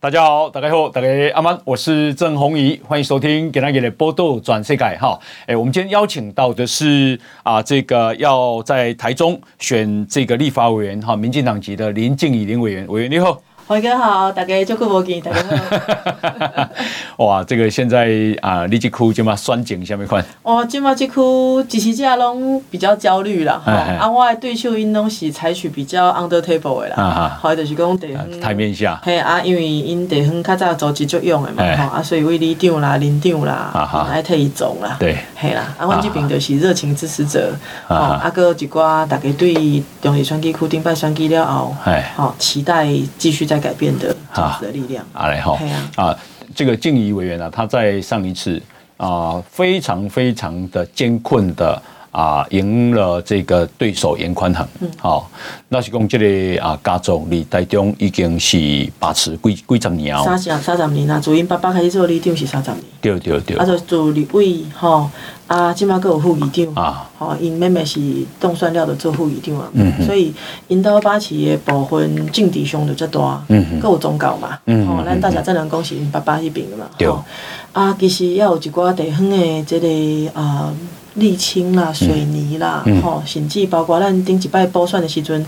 大家好，大家好，大家阿曼，我是郑弘仪，欢迎收听《给大家的波多转世界》哈。哎，我们今天邀请到的是啊，这个要在台中选这个立法委员哈，民进党籍的林静怡林委员，委员你好。辉哥好，大家久不见，大家好。哇，这个现在啊，你这区这么选情什么款？哦，这么这区支持者拢比较焦虑啦。哈，啊，我的对手因拢是采取比较 under table 的啦。啊哈。好，就是讲地方台面下。嘿啊，因为因地方较早组织作用的嘛，哈啊，所以为里长啦、林长啦，爱替伊种啦。对。嘿啦，啊，阮这边就是热情支持者。啊。啊，搁一寡大家对中立选举区顶摆选举了后，好期待继续在。改变的啊的力量啊，来哈啊，这个静怡委员啊，他在上一次啊，非常非常的艰困的啊，赢了这个对手严宽恒。嗯，好，那是讲这个啊，家族离台中已经是把持几几十年，三十三十年啊，从因爸爸开始做里长是三十年，对对对，啊，就做立委吼。啊，即马阁有副议长啊，吼，因妹妹是冻酸料的做副议长啊，嗯、所以因兜把持的部分政治上就较大，嗯阁有宗教嘛，吼、嗯，咱大家只能讲是因爸爸迄边的嘛，吼。对，啊，其实也有一寡地方的这个啊，沥青啦、水泥啦，吼、嗯，甚至包括咱顶一摆补选的时阵，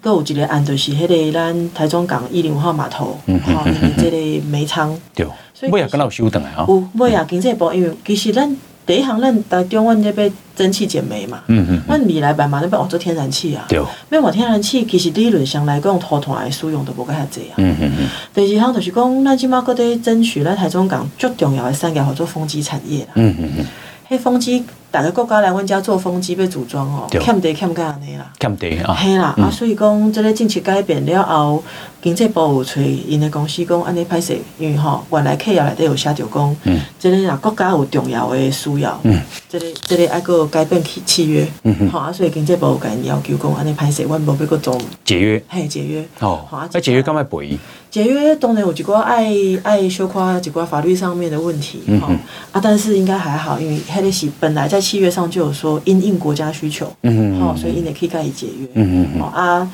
阁有一个案就是迄个咱台中港一零五号码头，吼、为这个煤仓，对，所以尾也跟老修等来吼，有尾也经济部，因为其实咱。第一行，咱台中阮这边蒸汽减煤嘛，嗯嗯，阮未来办嘛，那边哦做天然气啊，对，要话天然气，其实理论上来讲，拖团的使用都无介遐济啊，嗯嗯嗯。第二行就是讲，咱即马搁在争取咱台中港最重要的产业，叫做风机产业啦，嗯嗯嗯，迄风机。大个国家来阮遮做风机要组装哦，欠地欠甲安尼啦，欠地啊，嘿啦，啊，所以讲即个政策改变了后，经济部有找因的公司讲安尼歹势，因为吼原来企业内底有写着讲，嗯，这个若国家有重要的需要，嗯，这个这个爱个改变契契约，嗯嗯，好啊，所以经济部有甲因要求讲安尼歹势，阮无要搁做解约，嘿，解约，哦，好啊，那解约干嘛赔？解约当然有一寡爱爱小夸一寡法律上面的问题，哈，啊，但是应该还好，因为迄个是本来在契约上就有说因应国家需求，嗯嗯，好，所以因也可以加以解约，嗯嗯，好啊，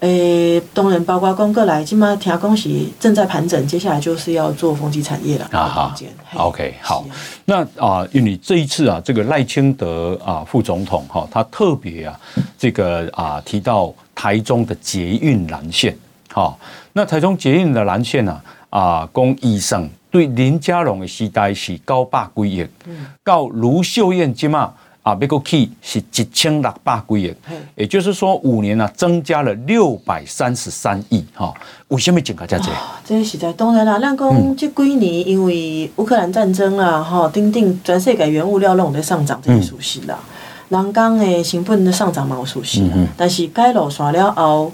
诶，当然包括公过来，今嘛听讲是正在盘整，接下来就是要做风机产业了，啊好，OK，好，那啊，因为这一次啊，这个赖清德啊副总统哈，他特别啊，这个啊提到台中的捷运蓝线。好，那台中捷运的蓝线呢？啊，讲医生对林佳龙的时代是九百几亿，到卢秀燕即嘛啊，要个去是一千六百几亿，也就是说五年呢增加了六百三十三亿。哈，为什么增加这么多？这实在当然啦，咱讲这几年因为乌克兰战争啊，哈，等等全世界原物料拢在上涨，这是熟悉啦。人工的成本的上涨嘛，有熟悉啦。但是盖路线了后。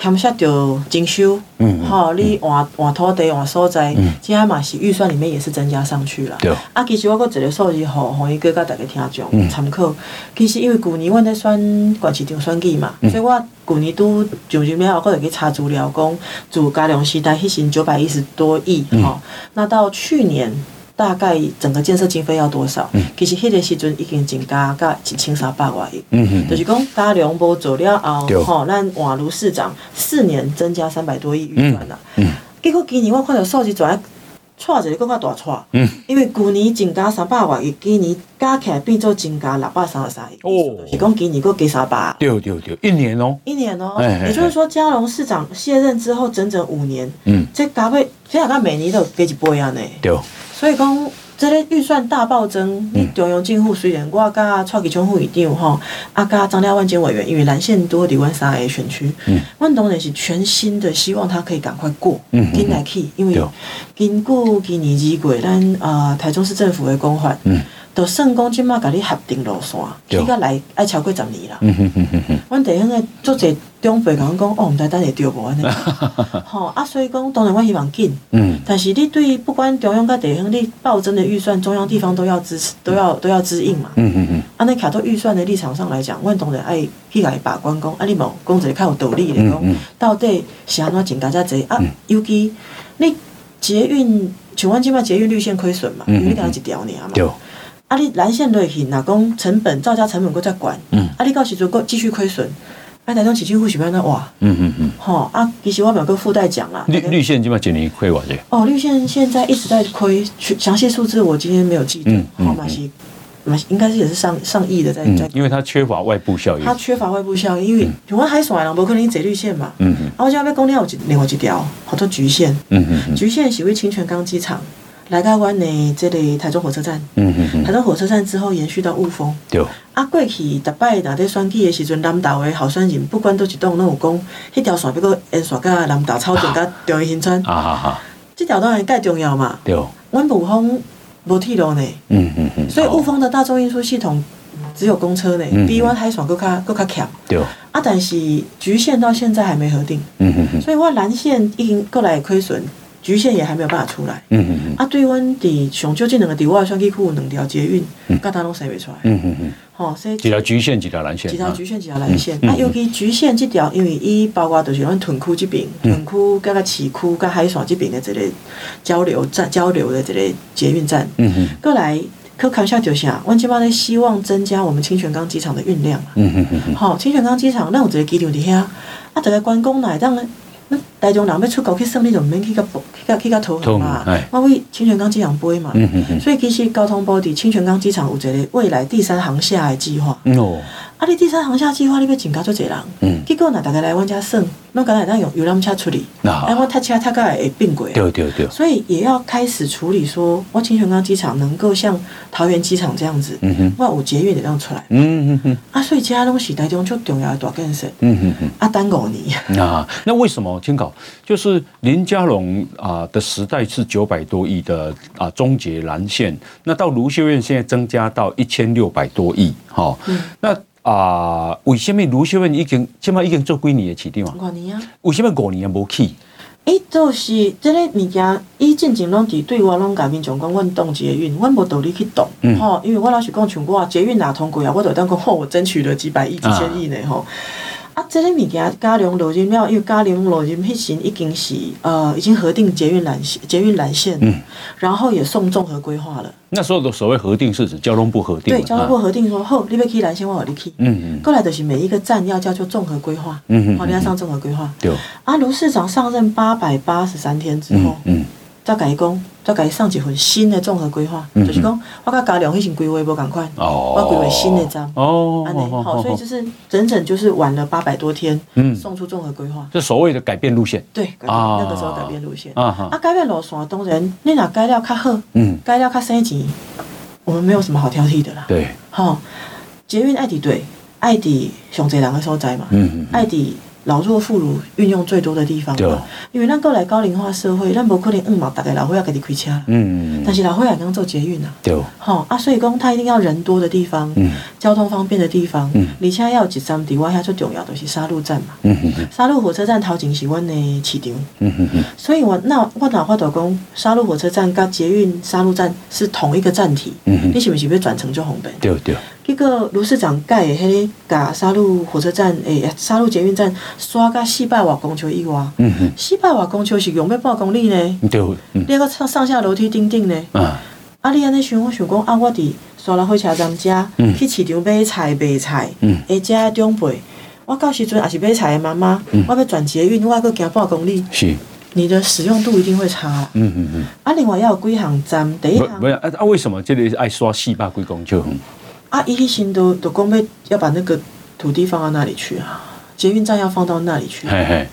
欠下着征收，嗯，好，你换换土地换所在，这样嘛是预算里面也是增加上去了。对。啊，其实我搁一个数字，吼，吼伊个甲大家听众参考。其实因为旧年阮在选县市长选举嘛，所以我旧年拄上任了后，搁会去查资料，讲自嘉良时代迄时九百一十多亿，哈，那到去年。大概整个建设经费要多少？嗯、其实迄个时阵已经增加到一千三百万亿。嗯嗯，就是讲嘉良无做了后，吼，咱换卢市长四年增加三百多亿预算啦。嗯，结果今年我看到数字转，错一个更加大错。嗯，因为旧年增加三百万亿，今年加起来变做增加六百三十三亿。哦，就是讲今年佫加三百。对对对，一年哦，一年哦，也就是说嘉龙市长卸任之后整整五年。嗯，这加倍，这下他每年都加一倍啊呢。对。所以讲，这个预算大暴增，你中央政府虽然我甲蔡其昌副议长吼，啊甲张廖万坚委员，因为蓝线多离阮三个选区，嗯，阮当然是全新的希望他可以赶快过，嗯，紧来去，因为经过今年二月咱啊台中市政府的公法，嗯。就算讲即马甲你合定路线，去甲来爱超过十年啦。嗯哼哼哼哼。阮地方诶做者长辈甲阮讲，哦，毋知等会着无安尼。吼啊，所以讲当然我希望紧。嗯。但是你对不管中央甲地方，你暴增的预算，中央地方都要支持，都要都要支应嘛。嗯嗯嗯。安尼卡到预算的立场上来讲，阮当然爱去来把关讲，啊，你无讲一个较有道理的讲，到底是安怎增加遮济啊？尤其你捷运，像阮即马捷运绿线亏损嘛，因为你讲一条尔嘛。对。啊！你蓝线落去，若讲成本造价成本搁再管，嗯，啊！你到时阵搁继续亏损，啊！台中市政府是安怎哇？嗯嗯嗯，吼啊！其实我有个附带讲啦，绿绿线今嘛一年亏完的？哦，绿线现在一直在亏，详细数字我今天没有记得，好嘛是，嘛应该是也是上上亿的在在，因为它缺乏外部效应，它缺乏外部效应，因为台湾海线人不可能坐绿线嘛，嗯嗯，啊！我现在要讲了有一另外一条，好多局限，嗯嗯，局限是为清泉岗机场。来到湾内这里台中火车站，嗯嗯嗯，台中火车站之后延续到雾峰，对。啊，过去逐摆若在选举的时阵，南投的候选人不管倒一栋，拢有讲，迄条线要阁延续到南投超近甲中兴新村，啊哈哈。这条当然介重要嘛，对。阮雾峰无铁路呢，嗯嗯嗯，所以雾峰的大众运输系统只有公车呢，比阮海线搁较搁较强，对。啊，但是局限到现在还没核定，嗯嗯嗯，所以我蓝线已经过来亏损。橘线也还没有办法出来。嗯嗯嗯。啊，对阮伫上究竟两个地我选区区有两条捷运，甲他拢塞袂出来。嗯嗯嗯。吼，所以几条橘线，几条蓝线。几条橘线，几条蓝线。啊，尤其橘线这条，因为伊包括就是阮屯区这边，屯区甲个市区甲海线这边的这个交流站，交流的这个捷运站。嗯嗯。过来，可看下就啥？阮即摆咧希望增加我们清泉岗机场的运量。嗯嗯嗯。好，清泉岗机场，咱有一个机场伫遐，啊，一个观光来当。那台中人要出国去耍，你就唔免去甲去甲去甲桃园嘛。我为清泉港机场飞嘛，所以其实交通部伫清泉港机场有一个未来第三航厦的计划。啊！你第三航厦计划，你要增加做侪人，嗯，结果呢，大家来阮家耍，那刚才咱用游览车处理，哎，我搭车搭个会并轨，对对对，所以也要开始处理，说我清泉岗机场能够像桃园机场这样子，嗯哼，我有捷运的这样出来，嗯嗯嗯，啊，所以其他东西台中就重要的大建设，嗯哼哼，啊，等五年啊，那为什么？清稿就是林佳龙啊的时代是九百多亿的啊终结蓝线，那到卢秀燕现在增加到一千六百多亿，哈，嗯，那。啊，为什么卢秀燕已经起码已经做几年的市长啊？五年啊。为什么五年也无去？伊，就是这个物件，伊进前拢伫对我拢甲民众讲，阮动捷运，阮无道理去动，吼、嗯，因为我老实讲，像我捷运也通过啊，我就当讲，吼，我争取了几百亿、几千亿呢，吼、啊。啊，这个物件嘉陵路线了，因为嘉陵路线迄时已经是呃已经核定捷运蓝线，捷运蓝线，嗯，然后也送综合规划了。那时候的所谓核定是指交通部核定，对，交通部核定说，好，你要去蓝线，我让你去，嗯嗯，过来就是每一个站要叫做综合规划，嗯嗯，好，你要上综合规划，对。啊，卢市长上任八百八十三天之后，嗯。再改工，再改送一份新的综合规划，嗯、就是讲我甲嘉良迄阵规划无共款，哦、我规划新的站，哦，安尼好，所以就是整整就是晚了八百多天，嗯，送出综合规划，这所谓的改变路线，对，改变那个时候改变路线，啊，啊，改变路线当然，你若改了较好，嗯，改了较省钱，我们没有什么好挑剔的啦，对，好，捷运爱迪对，爱迪上济人的所在嘛，嗯嗯，爱迪。老弱妇孺运用最多的地方嘛，因为咱过来高龄化社会，咱无可能嗯嘛，大概老岁仔家己开车，嗯，但是老岁仔也能做捷运啊，对，好啊，所以讲他一定要人多的地方，嗯，交通方便的地方，嗯，而且要有一站地外遐最重要就是沙鹿站嘛，嗯嗯嗯，沙鹿火车站头前是阮的市场，嗯嗯嗯，所以我那我哪话都讲，沙鹿火车站跟捷运沙鹿站是同一个站体，嗯嗯，你是不是要转乘就方便？对对。这个卢市长盖的迄个甲沙鹿火车站诶，沙鹿捷运站刷甲四百外公尺以外，嗯哼，四百外公尺是用要半公里呢，对，你个上上下楼梯顶顶呢，啊，啊，你安尼想，我想讲啊，我伫沙鹿火车站家去市场买菜买菜，嗯，诶，家长辈，我到时阵也是买菜的妈妈，我要转捷运，我还要行半公里，是，你的使用度一定会差，嗯嗯嗯，啊，另外要有几项站，第一项，不是啊啊，为什么这里爱刷四百几公尺？啊，一心都都讲要要把那个土地放到那里去啊，捷运站要放到那里去。嘿嘿，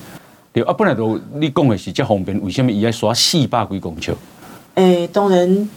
对啊，本来都你讲的是这方便，为什么伊要刷四百几公尺？诶、欸，当然，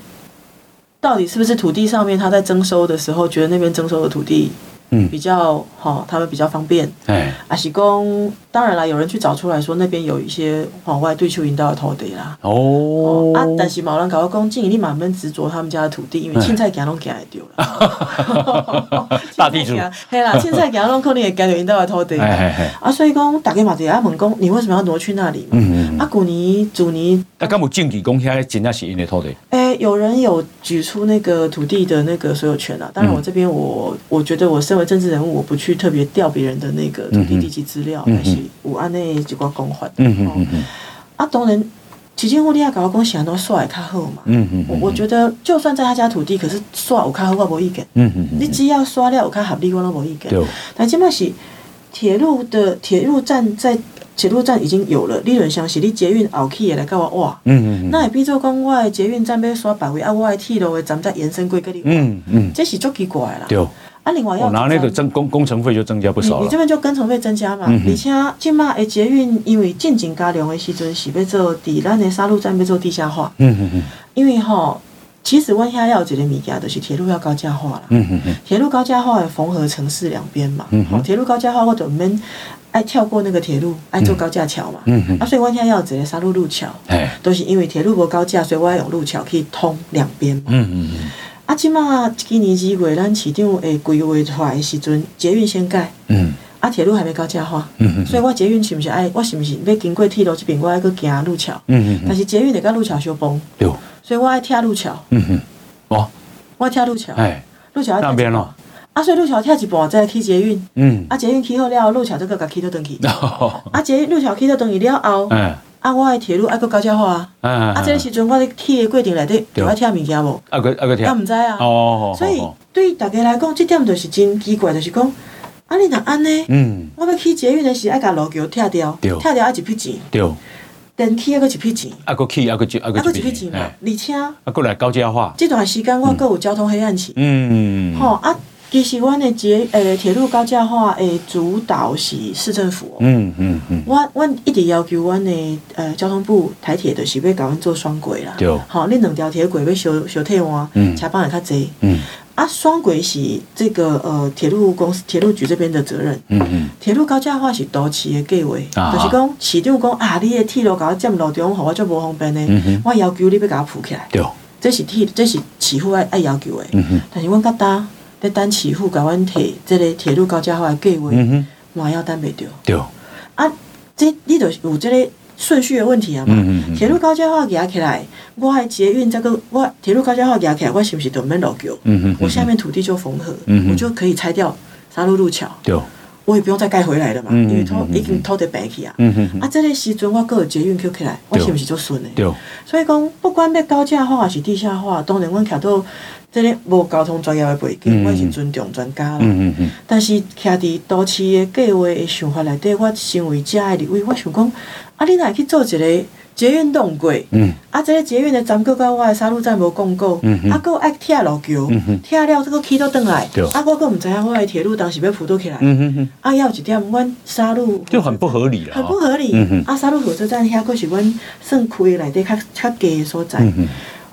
到底是不是土地上面他在征收的时候，觉得那边征收的土地嗯，比较好，他们比较方便。哎，阿是公，当然啦，有人去找出来说那边有一些往外对丘引道的土地啦。哦，啊，但是冇人搞到讲，建议你满门执着他们家的土地，因为凊彩行拢行会丢了。大地主，嘿啦，凊彩行拢可能会行到引道的土地。啊，所以讲大家嘛，就阿问讲，你为什么要挪去那里？嗯嗯。啊，古尼、祖尼，啊，敢有证据讲遐真正是因的土地？诶，有人有举出那个土地的那个所有权啊。当然，我这边我我觉得我身为政治人物，我不去特别调别人的那个土地地籍资料，但是我按那几挂公法。嗯嗯嗯嗯。啊，当然，起建户你要搞个公喜，很多刷也卡好嘛。嗯嗯。我我觉得，就算在他家土地，可是刷有卡好，我无意见。嗯嗯。你只要刷了有卡合理，我都无意见。对。但起码是铁路的铁路站在。铁路站已经有了，你联想是你捷运后起也来跟我哇，嗯嗯嗯，那也比如讲我的捷运站要刷百位啊，我的铁路的站再延伸过去，嗯嗯，这是足奇怪啦。对，啊，另外要拿那个增工工程费就增加不少了。你这边就工程费增加嘛，而且即嘛的捷运因为进境加量的时阵是要做地，咱的沙鹿站要做地下化，嗯嗯嗯，因为吼，其实我现在要一个物件，就是铁路要高架化了，嗯嗯嗯，铁路高架化的缝合城市两边嘛，铁路高架化或者我们。爱跳过那个铁路，爱坐高架桥嘛。嗯嗯。啊，所以我现在要一个沙鹿路桥，哎，都是因为铁路无高架，所以我要用路桥去通两边嘛。嗯嗯嗯。啊，即马今年二月，咱市长会规划出来的时阵，捷运先盖。嗯。啊，铁路还没高架化。嗯嗯。所以我捷运是不是爱？我是不是要经过铁路这边，我爱去行路桥？嗯嗯。但是捷运得跟路桥相碰。对。所以我爱跳路桥。嗯哼。哦。我爱跳路桥。哎。路桥要那边咯。啊，所以路桥跳一半再去捷运，嗯，啊捷运起好了，路桥这个甲起倒转去，啊捷运路桥起倒转去了后，嗯，啊我的铁路爱搁高架化啊，啊这个时阵我咧起的过程内底有爱跳物件无？啊个啊个跳，啊毋知啊，哦，所以对大家来讲，这点就是真奇怪，就是讲，啊你若安尼？嗯，我要去捷运的时爱甲路桥拆掉，拆掉爱一笔钱，对，电梯还搁一笔钱，啊搁起啊搁一啊搁一笔钱嘛，而且啊过来高架化，这段时间我搁有交通黑暗期，嗯，吼啊。其实，阮的捷诶铁路高架化诶主导是市政府。嗯嗯嗯。我我一直要求阮的呃交通部台铁的是要甲阮做双轨啦。对。好，恁两条铁轨要修修替换，嗯，车帮也较济。嗯。啊，双轨是这个呃铁路公司铁路局这边的责任。嗯嗯。铁路高架化是都市的计划，就是讲市长讲啊，你的铁路搞我占路中，互我就无方便呢。我要求你要甲我铺起来。对。这是铁，这是市府爱爱要求的。嗯哼。但是阮较大。在等市府甲阮提这个铁路高架化的计划，我要等袂着。对。啊，这你就有这个顺序的问题啊嘛。铁路高架化压起来，我还捷运这个，我铁路高架化压起来，我是不是就免落桥？我下面土地就缝合，我就可以拆掉沙鹿路桥。对。我也不用再盖回来了嘛，因为土已经土地白去啊。啊，这个时阵我搁有捷运搁起来，我是不是就顺了？对。所以讲，不管要高架化还是地下化，当然阮徛到。这里无交通专业的背景，我是尊重专家啦。嗯嗯嗯、但是徛伫都市的计划的想法内底，我身为遮的立位，我想讲，啊，你若去做一个捷运动过，嗯、啊，这个捷运的站搁甲我的沙鹿站无共构，嗯、啊，搁爱拆路桥，拆、嗯、了这个起倒转来，对。啊，我搁毋知影我的铁路当时要铺倒起来，嗯嗯嗯、啊，要一点，阮沙鹿就很不合理了，很不合理。嗯嗯、啊，沙鹿火车站遐搁是阮算区内底较较低的所在。雨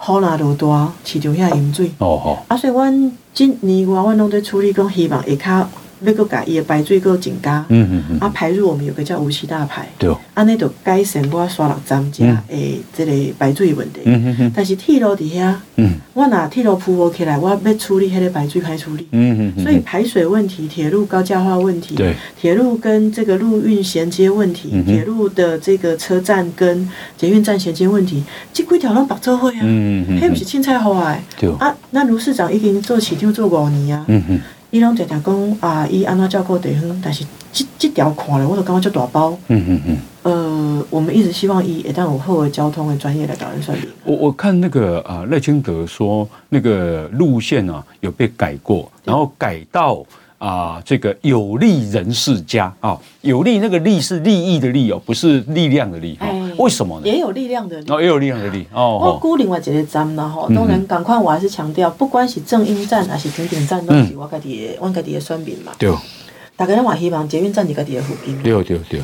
若落大，市场遐淹水。哦吼。啊，所以阮今年我阮拢在处理，讲希望下骹。要搁改伊的排水搁增加，嗯嗯嗯，啊排入我们有个叫无锡大排，对，安尼就改善我刷六站家诶，这个排水问题，嗯嗯嗯，但是铁路伫遐，嗯，我若铁路铺好起来，我要处理迄个排水歹处理，嗯嗯，所以排水问题、铁路高架化问题，对，铁路跟这个陆运衔接问题，铁路的这个车站跟捷运站衔接问题，这几条拢白做伙啊，嗯嗯，迄毋是凊彩好啊，对，啊，那卢市长已经做市长做五年啊，嗯嗯。伊拢常常讲啊，伊安怎照顾地方，但是这这条看了，我都感觉足大包。嗯嗯嗯。呃，我们一直希望伊一旦有好的交通的专业来搞人算命。我我看那个啊赖清德说，那个路线啊有被改过，然后改到。啊，这个有利人士家啊，有利那个利是利益的利哦，不是力量的力哈。为什么呢？也有力量的力哦，也有力量的力哦。我估另外一个站呢吼，当然赶快，我还是强调，不管是正音站还是终点站，都是我家己的，我家己的选民嘛。对。大家都话希望捷运站是家己的附近。对对对。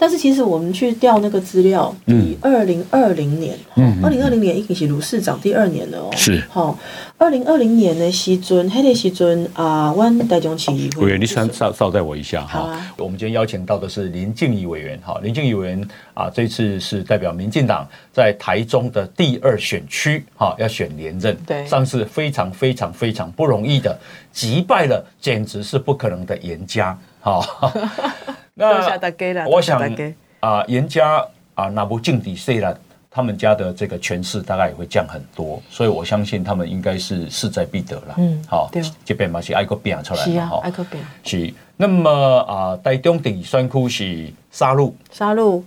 但是其实我们去调那个资料，以二零二零年，二零二零年已经是卢市长第二年了哦。是，好，二零二零年的时阵，那个时尊啊，我们台中市议会。委员，你稍稍稍待我一下哈。啊、我们今天邀请到的是林静怡委员，哈，林静怡委员啊，这次是代表民进党在台中的第二选区，哈，要选连任。对，上次非常非常非常不容易的击败了，简直是不可能的严家，哈。那我想啊，颜家啊，那不劲敌虽然他们家的这个权势大概也会降很多，所以我相信他们应该是势在必得了。嗯，好，这边嘛是爱个变出来是啊，爱个变是。那么啊，台中第三区是沙鹿、沙鹿、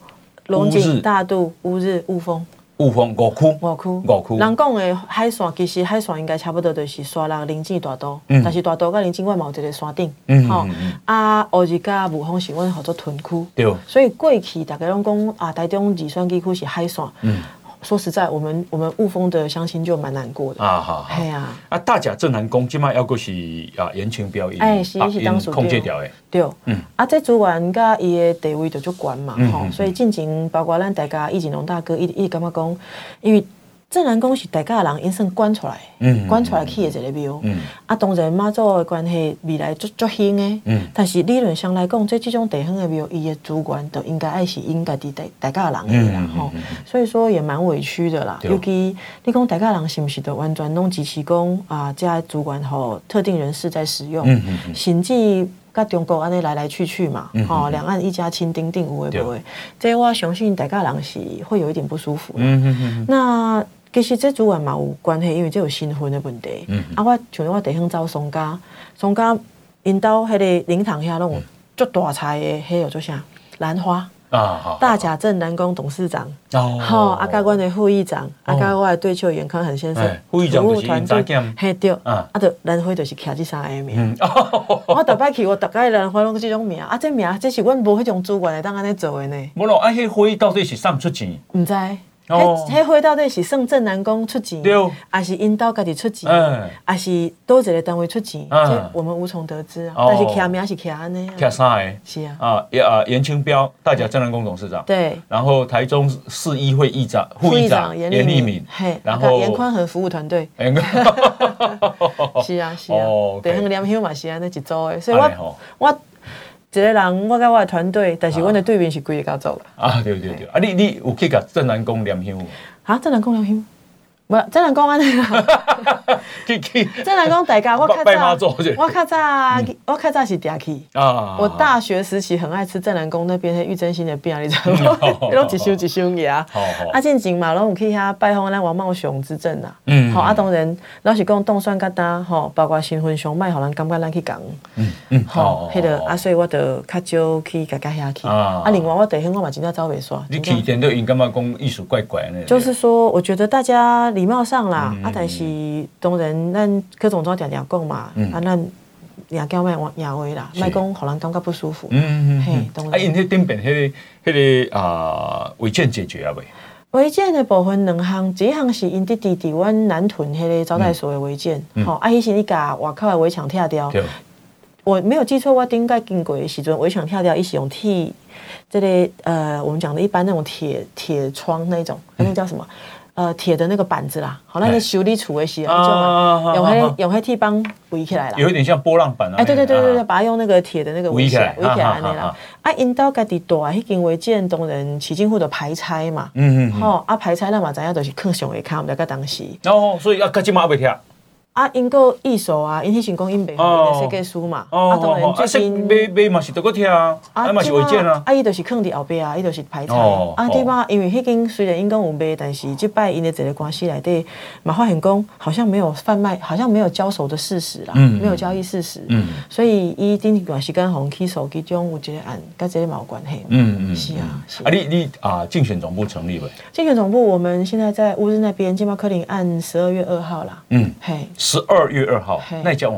龙井、大肚、乌日、雾峰。雾峰五区，五区，五区。人讲的海线，其实海线应该差不多就是沙人、林井、大道，但是大道跟林井我嘛有一个山顶，吼。啊，乌日甲五峰是阮合作屯区，对。所以过去大家拢讲啊，台中二选区区是海线。嗯。说实在，我们我们雾峰的乡亲就蛮难过的。啊好。哎呀。啊，大甲正南宫今麦要过是啊言情表演，哎，是是当属控制掉的。对。嗯。啊，这主管甲伊的地位就足悬嘛，吼，所以进前包括咱大家易景龙大哥一一感觉讲，因为。镇澜宫是大家人因算关出来，嗯，关出来去的一个庙，嗯，啊，当然妈祖的关系未来足足兴的，嗯，但是理论上来讲，在这种地方的庙，伊的主管都应该爱是应该伫大大家人的啦，吼，所以说也蛮委屈的啦。尤其你讲大家人是不是都完全拢支持讲啊？这主管吼特定人士在使用，甚至甲中国安尼来来去去嘛，吼，两岸一家亲，丁丁有诶无诶，这我相信大家人是会有一点不舒服。嗯嗯嗯，那。其实这主管嘛有关系，因为这有新婚的问题。嗯、啊，我像我地方走松家，松家因兜迄个灵堂下拢有足大菜的，迄个做啥兰花啊？大甲镇南宫董事长哦，好，阿甲阮的副议长，阿甲我的对手严康恒先生，副议长就是因查检，嘿对，啊，啊，着兰花就是徛这三个名。我逐摆去，我大概兰花拢这种名，啊，这名这是阮无迄种主管会当安尼做的呢。无咯，啊，迄花到底是送出钱？毋知。迄迄回到底是算正南宫出钱，还是因兜家己出钱，还是多一个单位出钱？这我们无从得知啊。但是徛名是徛安尼。徛啥个？是啊。啊，啊，严清标，大甲正南宫董事长。对。然后台中市议会议长、副议长严立敏。嘿。然后严宽和服务团队。是啊 是啊。地方联休嘛是安尼一组的，所以我我。一个人，我甲我的团队，但是阮的对面是规个家族啊，对对对，啊，你你有去甲正南宫念香？啊，镇澜宫念香。不，镇澜宫安尼 啦。去去。镇澜宫大家，我较早，我较早，我较早是常去。啊。我大学时期很爱吃正南宫那边的玉珍心的饼，你知道吗？拢一箱一箱个啊。好好。啊，进前嘛，拢有去遐拜访咱王茂雄之镇呐。嗯。好，啊，当然，老是讲冻蒜疙瘩，吼，包括新婚上卖，互人感觉咱去讲。嗯嗯。好，迄个啊，所以我就较少去家家遐去。啊。啊，另外我地方我嘛真正走袂煞。你去点都因感觉讲艺术怪怪呢？就是说，我觉得大家。礼貌上啦，啊，但是当然，咱柯总统常常讲嘛，啊，咱也叫卖话话啦，卖讲互人感觉不舒服。嗯嗯嘿，当然。啊，因迄顶边迄个迄个啊违建解决啊未？违建的部分两项，一项是因伫伫伫阮南屯迄个招待所的违建，吼，啊，迄是你甲外口的围墙拆掉。我没有记错，我顶个经过的时阵，围墙拆掉，伊是用铁，这个呃，我们讲的一般那种铁铁窗那种，那叫什么？呃，铁的那个板子啦，好，那个修理处的时候，就用黑用黑铁帮围起来了，有一点像波浪板啊。哎，对对对对对，把它用那个铁的那个围起来，围起来那啦。啊，因到家己大，迄间违建当然起进户的排拆嘛。嗯嗯。好，啊排拆那嘛，知影都是看上会看，唔得个当时。哦，所以啊，家己嘛未听。啊，因个艺术啊，因迄成功因背后的设计师嘛，啊，当然最近买买嘛是得个听啊，啊嘛是违建啊，啊，伊就是囥伫后壁啊，伊就是排查，啊，对嘛，因为迄间虽然因讲有卖，但是即摆因的一个关系内底嘛发现讲好像没有贩卖，好像没有交手的事实啦，没有交易事实，所以伊顶段时间红起手机中有一个案，甲这个嘛有关系，嗯嗯，是啊，啊，你你啊，竞选总部成立未？竞选总部我们现在在乌日那边，金茂科林案十二月二号啦，嗯，嘿。十二月二号，那你讲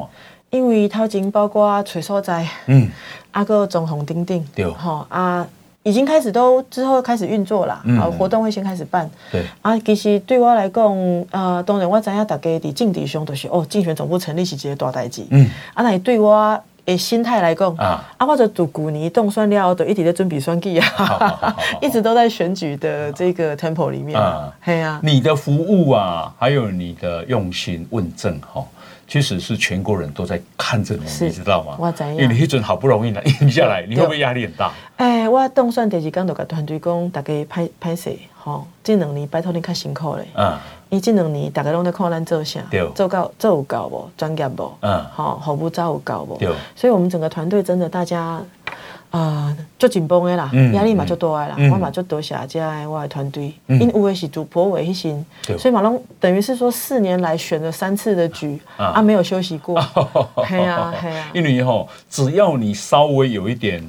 因为头前包括找所在，嗯，啊个总红丁丁，对，好啊，已经开始都之后开始运作啦，嗯，活动会先开始办，对，啊，其实对我来讲，呃，当然我知影大家伫政治上都是哦，竞选总部成立是一个大代志，嗯，啊，那对我。诶心态来讲啊，啊，或者读古尼动算料，都一直在准备选举啊，一直都在选举的这个 temple 里面啊。嘿啊，你的服务啊，还有你的用心问政哈。其实是全国人都在看着你，你知道吗？我知，因为你一准好不容易呢赢下来，你会不会压力很大？哎，我当选第二天就跟团队讲，大家拍拍摄，吼，这两年拜托你较辛苦嘞。嗯。因为这两年大家拢在看咱做啥，做到做有够无，专业无？嗯。好，服务做有够无？对。所以我们整个团队真的大家。啊，足紧绷的啦，压力嘛足大的啦，嗯、我嘛足多谢这我的团队，嗯、因为是主播为迄心，所以马龙等于是说四年来选了三次的局啊，啊，没有休息过，嘿啊嘿啊，因为吼，只要你稍微有一点。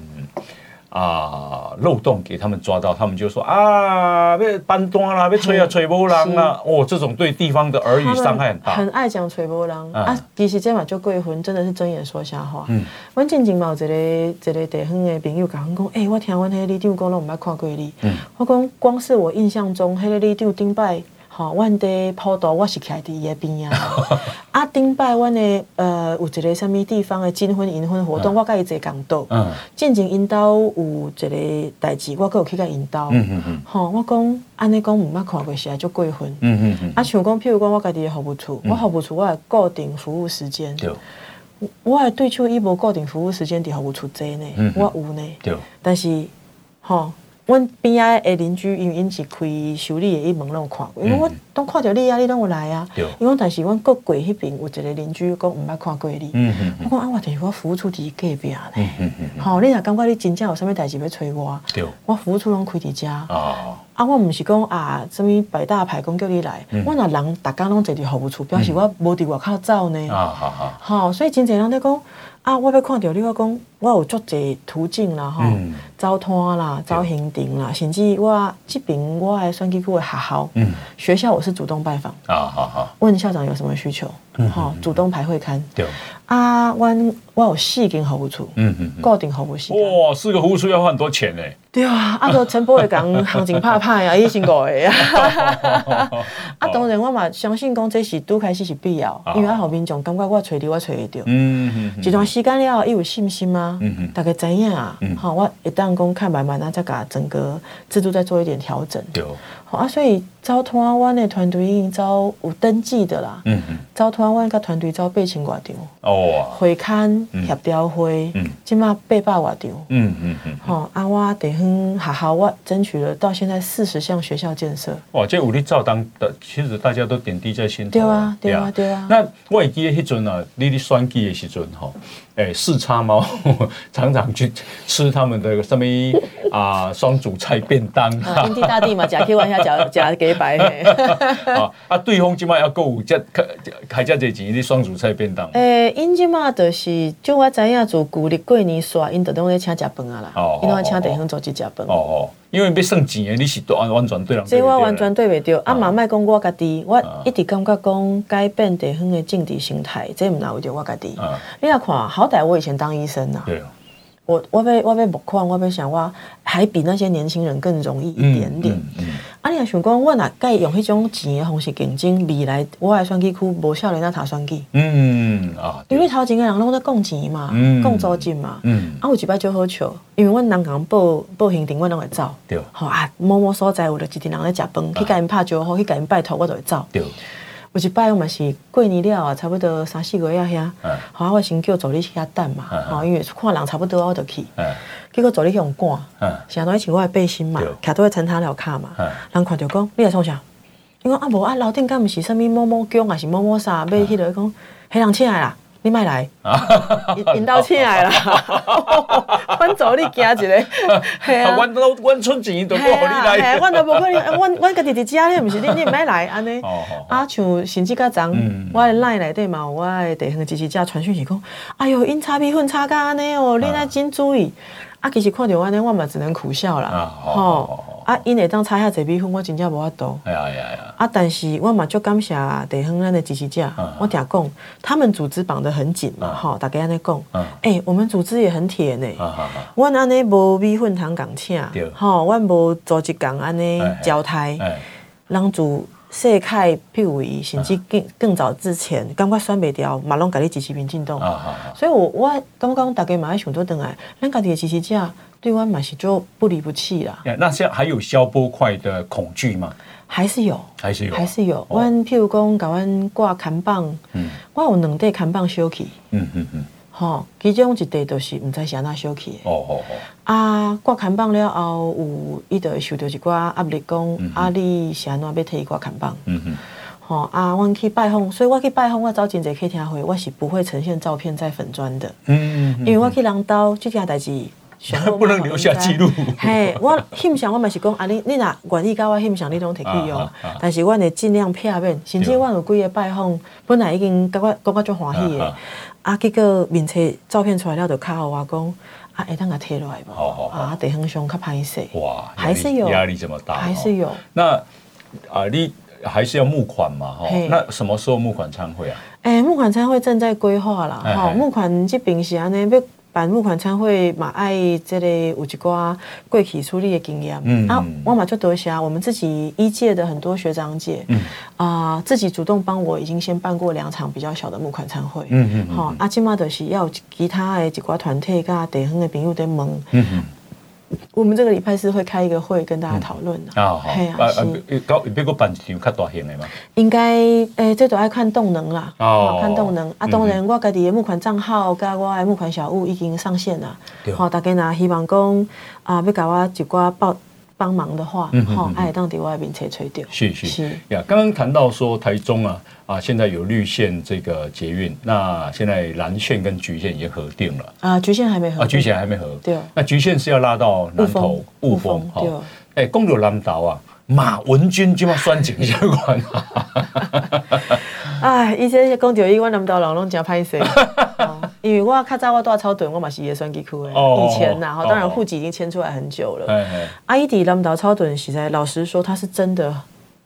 啊，漏洞给他们抓到，他们就说啊，被搬端啦，被吹啊吹波浪啦，哦，这种对地方的耳语伤害很大。很爱讲吹波浪啊，其实这嘛就过分，真的是睁眼说瞎话。嗯，我之前嘛有一个一个地方的朋友讲讲，哎，我听阮迄个里长讲，拢唔捌看过你。嗯，我讲光是我印象中，迄个里长顶摆。好，阮伫普渡我是徛伫伊个边啊。啊，顶摆阮的呃有一个什物地方的金婚银婚活动，我甲伊坐共岛。嗯。进前因兜有一个代志，我阁有去甲因兜。嗯嗯嗯。吼，我讲安尼讲毋捌看过，是啊足过分。嗯嗯嗯。啊，像讲譬如讲，我家己的服务处，我服务处我固定服务时间。对。我的对手伊无固定服务时间伫服务处坐呢，我有呢。对。但是，吼。阮边仔的邻居，因为因是开修理的，伊门拢有看过，因为我都看着你啊，你拢有来啊。因为但是阮过过迄边有一个邻居讲毋捌看过你。我讲啊，我就是我服务处伫隔壁咧。好，你若感觉你真正有啥物代志要催我，我服务处拢开伫遮。啊，我毋是讲啊，什物百大牌讲叫你来，我若人逐工拢坐伫服务处，表示我无伫外口走呢。好，所以真侪人在讲。啊！我要看到你，我讲我有足侪途径啦，吼，走摊啦，走行程啦，甚至我这边我还选举区的学校，学校我是主动拜访，啊好好，问校长有什么需求，好，主动排会刊，对，啊，我我有四间服务处，嗯嗯，固定服务时间，哇，四个服务处要花很多钱呢。对啊，啊，个陈波会讲行情怕怕呀，伊辛苦的呀，啊，当然我嘛相信讲这是拄开始是必要，因为后面种感觉我找你我找得到，嗯嗯，一段时间了，伊有信心吗？嗯嗯，大概知影啊，好，我一旦讲看慢慢啊，再甲整个制度再做一点调整，对，好啊，所以招通啊，我的团队已经招有登记的啦，嗯嗯，招通啊，我个团队招八千外张，哦，会刊协调会，嗯，起码八百外张，嗯嗯嗯，好，啊，我地方。嗯，好好，我争取了到现在四十项学校建设。哇，这武力照当的，其实大家都点滴在心头。对啊，对啊，对啊。那我记得迄阵啊，你的选举的时阵哈，哎，四叉猫 常常去吃他们的什么啊双主菜便当。天地大地嘛，假 Q 玩笑，假假给白。啊啊，对方今嘛要购物，这开开这这钱的双主菜便当。诶，因今嘛就是就我知影，做旧历过年煞，因都拢咧请食饭啊啦。哦。因为请地方做这。哦哦，因为要算钱的，你是完完全对人。这我完全对袂着。啊，嘛莫讲我家己，我一直感觉讲改变地方的政治生态，这毋若有着我家己。你若看，好歹我以前当医生呐。对。我我被我被目光，我被想我还比那些年轻人更容易一点点。嗯啊，你若想讲，我若该用迄种钱的方式竞争，未来我来选举区无少年在谈选举。嗯啊，因为头前个人拢在讲钱嘛，讲租金嘛。嗯。啊，有一摆就好笑，因为阮人讲报报行程，我拢会走。对。好啊，某某所在有了一群人在食饭，去甲因拍招呼，去甲因拜托，我就会走。对。有一摆我嘛是过年了啊，差不多三四个月遐，好啊，我先叫助理去遐等嘛，好，因为看人差不多我就去，结果助理去用赶，想到一穿我的背心嘛，徛到个餐厅了卡嘛，人看到讲你来创啥？伊讲啊无啊，楼顶敢毋是啥物某某姜，还是某某啥？买迄个讲，迄人请来啦。你莫来，引导起来了，阮助理惊一个，系啊，阮都阮出钱都无互你来，阮都无可能，阮阮家己伫遮咧，毋是你你莫来安尼，啊像甚至较昨，我的 LINE 内底嘛有我的地方支持者传讯息讲，哎哟因炒米粉炒甲安尼哦，你爱真注意，啊其实看到安尼我嘛只能苦笑啦，吼。啊，因会当差遐侪米粉，我真正无法度。哎呀哎呀！啊，但是我嘛足感谢地方咱的支持者。我听讲，他们组织绑得很紧嘛，吼，大家安尼讲。哎，我们组织也很铁呢。阮安尼无米粉通共请，吼，阮无组织共安尼交代。人组世界、譬如伊，甚至更更早之前，感觉选袂掉，嘛拢家己支持民进党。啊啊啊、所以我我刚刚大家嘛爱想倒转来，咱家己的支持者对我嘛是就不离不弃啦。那现在还有消波块的恐惧吗？还是有，还是有，还是有。阮譬如讲，甲阮挂砍棒，嗯，我有两块看板烧去，嗯嗯嗯。吼，其中一块就是毋知是安怎烧去的。哦哦哦。啊，挂砍棒了后，有伊就会受到一寡压力，讲啊，你是安怎要替伊挂砍棒？嗯嗯。吼啊，阮去拜访，所以我去拜访，我找真济客厅会，我是不会呈现照片在粉砖的。嗯嗯。因为我去人兜，这件代志。不能留下记录。嘿，我欣赏我嘛是讲啊，你你若愿意甲我欣赏，你拢摕去用。但是我会尽量片面，甚至我有几个拜访，本来已经感觉感觉足欢喜的。啊，结果面册照片出来了，就较好我讲啊，会当甲贴落来无？啊，地方上较歹势。哇，还是有压力这么大，还是有。那啊，你还是要募款嘛？哈，那什么时候募款参会啊？诶，募款参会正在规划啦。哈，募款这边是安尼要。办募款餐会嘛，爱这类有一寡过去处理的经验。嗯啊，我嘛就多谢我们自己一届的很多学长姐。嗯啊，自己主动帮我已经先办过两场比较小的募款餐会。嗯嗯。好，啊，今嘛就是要其他的一寡团体甲地方的朋友在问。嗯嗯。我们这个礼拜是会开一个会跟大家讨论的。啊，好。啊，是搞别个办一场较大型的嘛？应该诶，这都爱看动能啦，哦，看动能。啊。当然，我家己的募款账号加我的募款小物已经上线了，好，大家呢希望讲啊，要搞我一寡报。帮忙的话，好，爱当地外面吹吹掉。是是。是。呀，刚刚谈到说台中啊啊，现在有绿线这个捷运，那现在蓝线跟橘线已经核定了啊，橘线还没核啊，橘线还没核。对，那橘线是要拉到南投雾峰。哈，哎，公有南岛啊，马文君就要酸井相关。哎，以前讲到伊，我南岛人拢真歹势。因为我较早我住草屯，我嘛是也算几区的。以前呐，哈，当然户籍已经迁出来很久了。阿姨伫南投草屯，实在老实说，他是真的。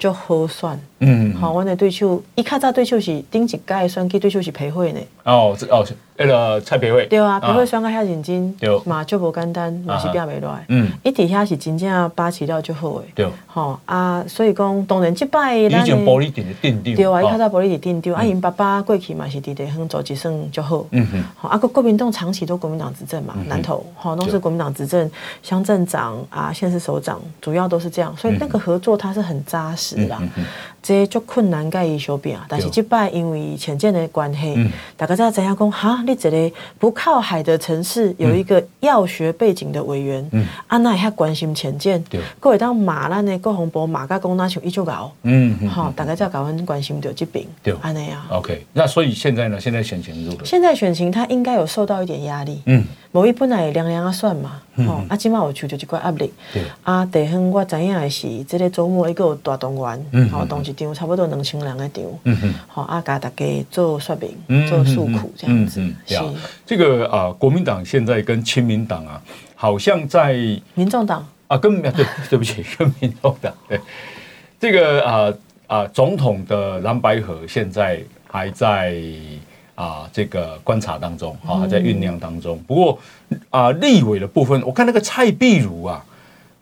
就好选，嗯，好，阮的对手，伊较早对手是顶一届选举对手是培慧呢。哦，这哦，那个蔡培慧。对啊，培慧选个遐认真，对，嘛就无简单，嘛是拼袂落来。嗯，伊底下是真正把持了就好诶。对，好啊，所以讲当然即摆，以前玻璃店的店长，对啊，伊较早玻璃店店长，啊，因爸爸过去嘛是伫地方做一算就好。嗯哼，好，啊，个国民党长期都国民党执政嘛，南投，好，都是国民党执政，乡镇长啊，县市首长，主要都是这样，所以那个合作它是很扎实。是啦，这足困难，甲伊相拼，但是即摆因为浅见的关系，嗯、大家才知影讲，哈，你一个不靠海的城市，有一个药学背景的委员，嗯，啊，那遐关心浅见，对，各位当马咱的国防部马甲讲那像伊就搞，嗯，好，大家才搞阮关心着这边，对，安尼啊，OK，那所以现在呢，现在选情如何？现在选情他应该有受到一点压力，嗯。无伊本来凉凉啊算嘛，吼，啊，即马有受着一寡压力，啊，地方我知影的是，即个周末一个大动员，吼，动一场差不多两千人的场，好，啊，甲大家做说明，做诉苦这样子。是这个啊，国民党现在跟亲民党啊，好像在民众党啊，跟对 对不起，跟民众党对，这个啊啊，总统的蓝白合现在还在。啊，这个观察当中，啊，在酝酿当中。不过啊，立委的部分，我看那个蔡壁如啊，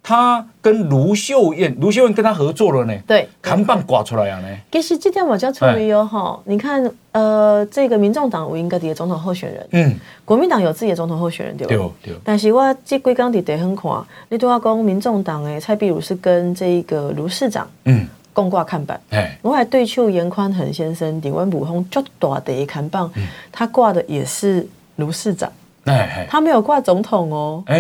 他跟卢秀燕，卢秀燕跟他合作了呢。对，看板挂出来啊呢。其实这点我叫注意哦，哈，你看，呃，这个民众党有应该的总统候选人，嗯，国民党有自己的总统候选人，对吧？对。但是我这几天在地很看，你都要讲民众党诶，蔡壁如是跟这个卢市长，嗯。共挂看板，哎我还对邱严宽恒先生顶完普通就大的一看板，他挂的也是卢市长，他没有挂总统哦，哎，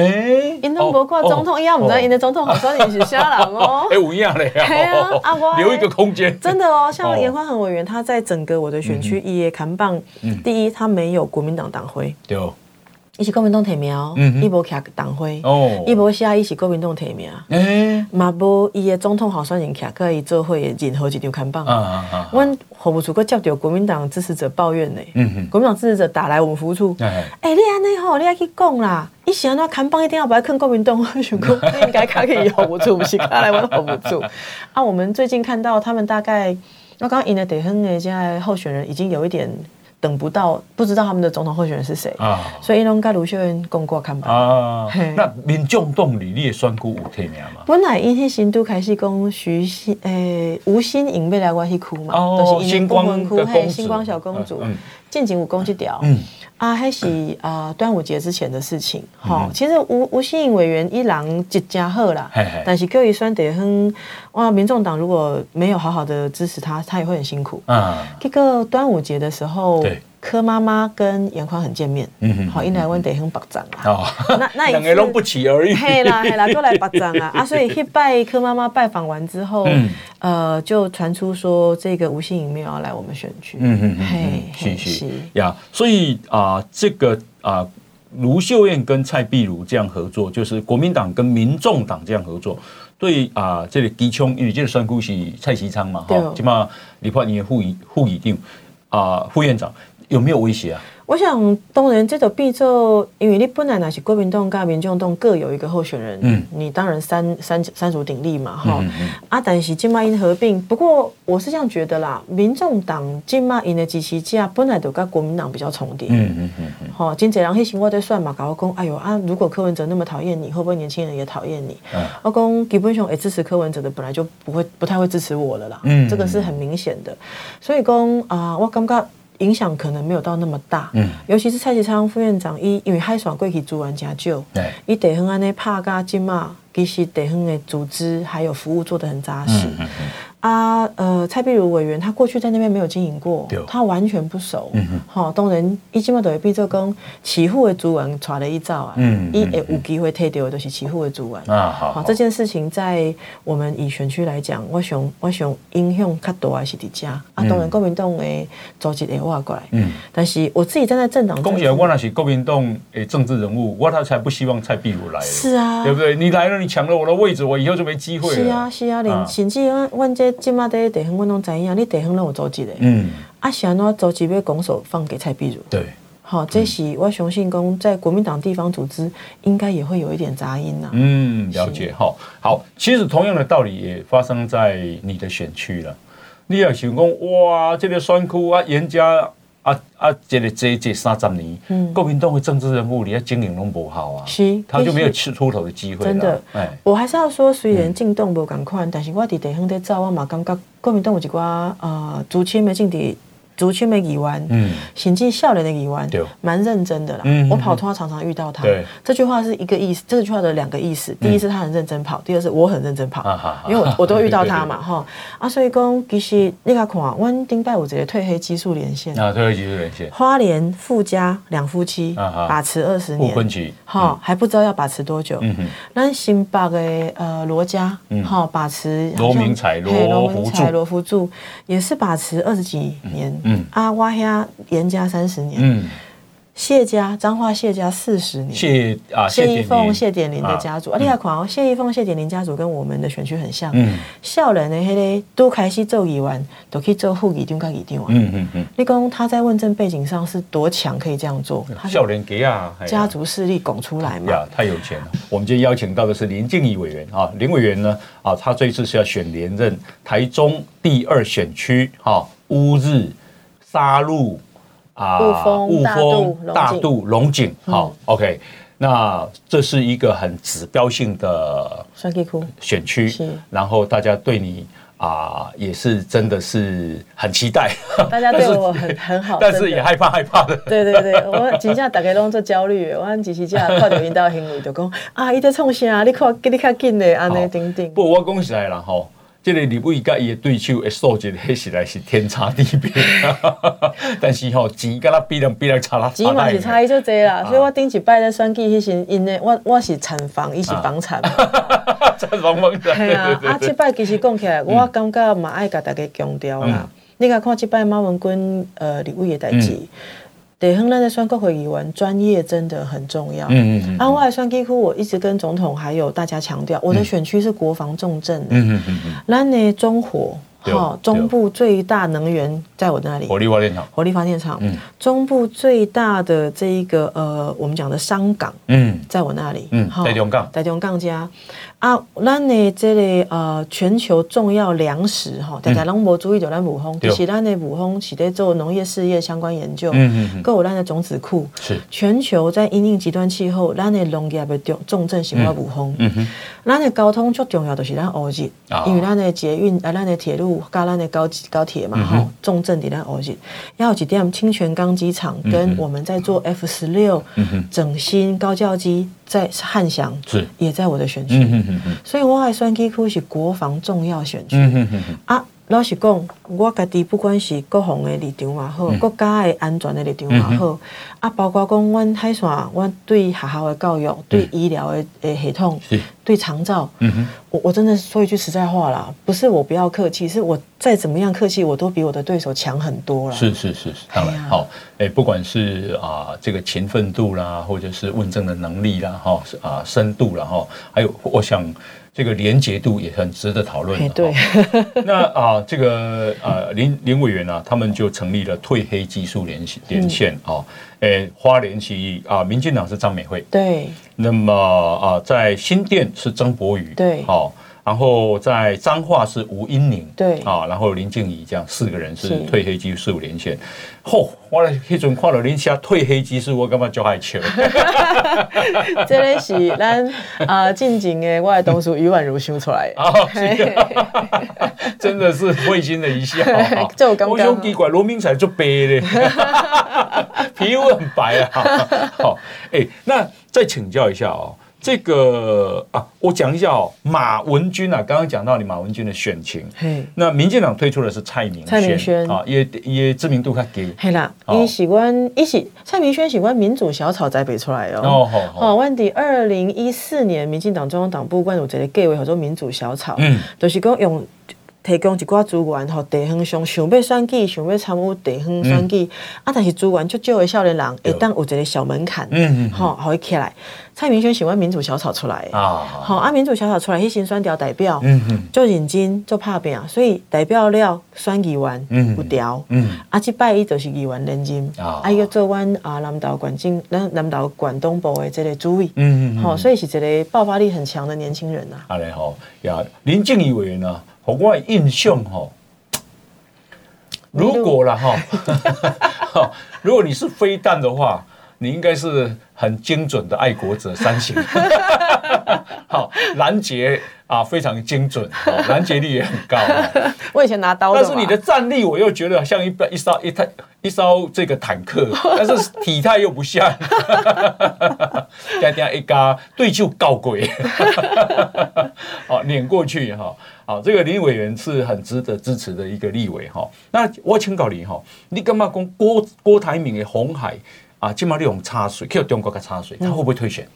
因都无挂总统，因为我们知道，因的总统好像也是瞎人哦，哎，不一样嘞，留一个空间，真的哦，像严宽恒委员，他在整个我的选区也看棒，第一，他没有国民党党徽，对。伊是国民党提名，伊无徛党徽，伊无写伊是国民党提名，嘛无伊的总统候选人徛，过伊做伙的任何一张看板。阮服务处阁接到国民党支持者抱怨呢，国民党支持者打来我们服务处，哎，你安尼吼，你爱去讲啦，伊是安怎看板一定要把它看国民党，我想讲你应该卡去服务处，不是卡来阮服务处。啊，我们最近看到他们大概，我刚刚赢的地方的这些候选人已经有一点。等不到，不知道他们的总统候选人是谁。啊，所以拢跟卢秀燕共过看吧啊。那民众党里你也算过有提名吗？本来因迄新都开始讲徐新诶吴新颖要来我迄区嘛，都是星光的公主，星光小公主，进前有讲这条。嗯啊，还是啊，端午节之前的事情。哈、嗯，其实吴吴新颖委员一郎一家好啦，嘿嘿但是各位选得很哇，民众党如果没有好好的支持他，他也会很辛苦。啊，这个端午节的时候。柯妈妈跟严宽很见面，好，因来问得很白账啊。那那 两个都不期而遇。嘿啦嘿啦，都来白账啊啊！所以去拜柯妈妈拜访完之后，呃，就传出说这个吴欣颖没有要来我们选区。嗯嗯嗯，是是呀。所以啊，这个啊，卢秀燕跟蔡壁如这样合作，就是国民党跟民众党这样合作，对啊，这里基聪，因为这个山谷是蔡其昌嘛，哈，起码立法院副议副议长啊，副院长。有没有威胁啊？我想当然，这种变奏，因为你本来那是国民党跟民众党各有一个候选人，嗯，你当然三三三足鼎立嘛，哈、嗯嗯、啊，但是金马因合并，不过我是这样觉得啦，民众党金马因的支持者本来就跟国民党比较重叠，嗯嗯嗯嗯，好，真济人迄时我在算嘛，搞我讲，哎呦啊，如果柯文哲那么讨厌你，会不会年轻人也讨厌你？嗯、我讲基本上也，支持柯文哲的本来就不会不太会支持我了啦，嗯，这个是很明显的，所以讲啊、呃，我感觉。影响可能没有到那么大，嗯，尤其是蔡其昌副院长，伊因为海爽贵去资源真少，对，伊地方安尼拍甲金嘛，其实地方的组织还有服务做得很扎实。嗯嗯嗯啊，呃，蔡壁如委员，他过去在那边没有经营过，他完全不熟。嗯当然，伊即嘛都会变做讲起户的主人传了一招啊，嗯，伊有机会退掉的都是起户的主人啊。好，好，这件事情在我们以选区来讲，我想，我想影响较大还是伫遮啊。当然，国民党的组织会挖过来，嗯，但是我自己站在政党，恭喜我那是国民党诶政治人物，我他才不希望蔡壁如来。是啊，对不对？你来了，你抢了我的位置，我以后就没机会了。是啊，是啊，连甚至万万这。即马在地方，我拢知影，你地方拢有组织的。嗯，啊，是安怎组织要拱手放给蔡壁如？对，好，这是我相信讲在国民党地方组织应该也会有一点杂音呐。嗯，了解。哈，好，其实同样的道理也发生在你的选区了。你也想讲，哇，这个选区啊，严家。啊啊！这个这这三十年，嗯，国民党的政治人物，你要经营拢不好啊，是，他就没有吃出头的机会。真的，哎，我还是要说，虽然进党无共款，但是我伫地方在走，我嘛感觉国民党有一寡啊，主亲没进的。竹青没议员，嗯，甚至少年的议员，对，蛮认真的啦。我跑通常常遇到他。这句话是一个意思，这句话的两个意思。第一是他很认真跑，第二是我很认真跑，因为我我都遇到他嘛，哈。啊，所以讲其实你看看，我顶拜有一个褪黑激素连线啊，褪黑激素连线。花莲富家两夫妻把持二十年，哈，还不知道要把持多久。嗯哼。那新北的呃罗家，哈，把持罗明才、罗福柱、罗福柱也是把持二十几年。嗯。啊，挖下严家三十年，嗯，谢家彰化谢家四十年，谢啊谢依凤谢典林的家族，啊，你看看哦，谢依凤谢典林家族跟我们的选区很像，嗯，少人的迄个都开始做议员，都可以做副议长跟议长啊，嗯嗯嗯，你讲他在问政背景上是多强，可以这样做，少人给啊，家族势力拱出来嘛，呀，太有钱了。我们今天邀请到的是林静仪委员啊，林委员呢啊，他这一次是要选连任台中第二选区，哈，乌日。沙鹿啊，雾峰、大肚、龙井，好，OK。那这是一个很指标性的选区，然后大家对你啊也是真的是很期待，大家对我很很好，但是也害怕害怕的。对对对，我真正大家拢做焦虑，我只是这样看到引导行为就讲啊，伊在创啥？你看，给你较紧的安尼等等。不，我讲起来了吼。这个立委甲伊的对手的素质，迄实在是天差地别。但是吼，钱甲他比人比人差啦，钱嘛是差伊就多啦。所以我顶一摆咧选举迄时，因为我我是产房，伊是房产。产房房产。系啊，啊，即摆其实讲起来，我感觉嘛爱甲大家强调啦。你甲看即摆马文君呃立委的代志。地方咱的选国会议员专业真的很重要。嗯嗯嗯。啊，我来选几乎我一直跟总统还有大家强调，我的选区是国防重镇。嗯嗯嗯嗯。咱的中火好，中部最大能源在我那里，火力发电厂，火力发电厂，嗯，中部最大的这一个呃，我们讲的商港，嗯，在我那里，嗯，在中港，在中港家啊，咱的这个呃，全球重要粮食哈，大家拢无注意到咱武峰，就是咱的武峰是在做农业事业相关研究，嗯嗯，够有咱的种子库，是。全球在因应极端气候，咱的农业的重重镇是我武峰，嗯哼，咱的交通最重要就是咱乌日，因为咱的捷运啊，咱的铁路。加咱的高高铁嘛，吼，重镇在咱乌日，要几点？清泉岗机场跟我们在做 F 十六整新高教机，在汉翔是。也在我的选区，所以我还选区是国防重要选区啊。老实讲，我家己不管是国防的立场也好，国家的安全的立场也好，啊，包括讲阮海线，阮对学校的教育、对医疗的诶系统、对长照，我我真的说一句实在话啦，不是我不要客气，是我再怎么样客气，我都比我的对手强很多了。是是是是，当然好，诶，不管是啊这个勤奋度啦，或者是问政的能力啦，哈，啊深度啦，哈，还有我想。这个廉洁度也很值得讨论的。对，那啊，这个呃林林委员呢，他们就成立了退黑技术连连线啊，诶，花莲其啊，民进党是张美惠，对，那么啊，在新店是曾博宇，对，好。然后在彰化是吴英宁，对啊，然后林静怡这样四个人是退黑技术连线。嚯，我来那阵看到林家退黑技术，我干嘛就害羞？这个是咱啊，近景的我的同事余婉如想出来的。真的是会心的一笑。就刚刚我兄弟怪罗明才就白的，皮肤很白啊。好，哎，那再请教一下哦。这个啊，我讲一下哦，马文君啊，刚刚讲到你马文君的选情，嘿，那民进党推出的是蔡明蔡明轩。啊，也也知名度较低，嘿啦，伊喜欢伊喜蔡明轩喜欢民主小草栽培出来哦，哦好好，万迪二零一四年民进党中央党部关有这个计划叫做民主小草，嗯，就是讲用。提供一寡资源，吼，地方上想要选举，想要参与地方选举，啊，但是资源足少的少年人，会当有一个小门槛，嗯嗯，吼，可以起来。蔡明轩喜欢民主小草出来，啊，好，啊，民主小草出来，迄先选调代表，嗯嗯，就认真做拍拼，所以代表了选议员，嗯，有调，嗯，啊，这摆伊就是议员连任，啊，伊要做阮啊南投县政，咱南投县东部的这个主委，嗯嗯，好，所以是一个爆发力很强的年轻人呐。啊嘞，好，呀，林静仪委员呢？我的印象哈，如果了哈，如果你是飞弹的话，你应该是很精准的爱国者三型，好拦截啊，非常精准，拦截率也很高。我以前拿刀，但是你的战力我又觉得像一一艘一台一艘这个坦克，但是体态又不像，一嘎对就告鬼，好碾过去哈。好，这个林委员是很值得支持的一个立委哈。那我请教你哈，你干嘛讲郭郭台铭的红海啊，这么利用插水，去中国的插水，他会不会退选？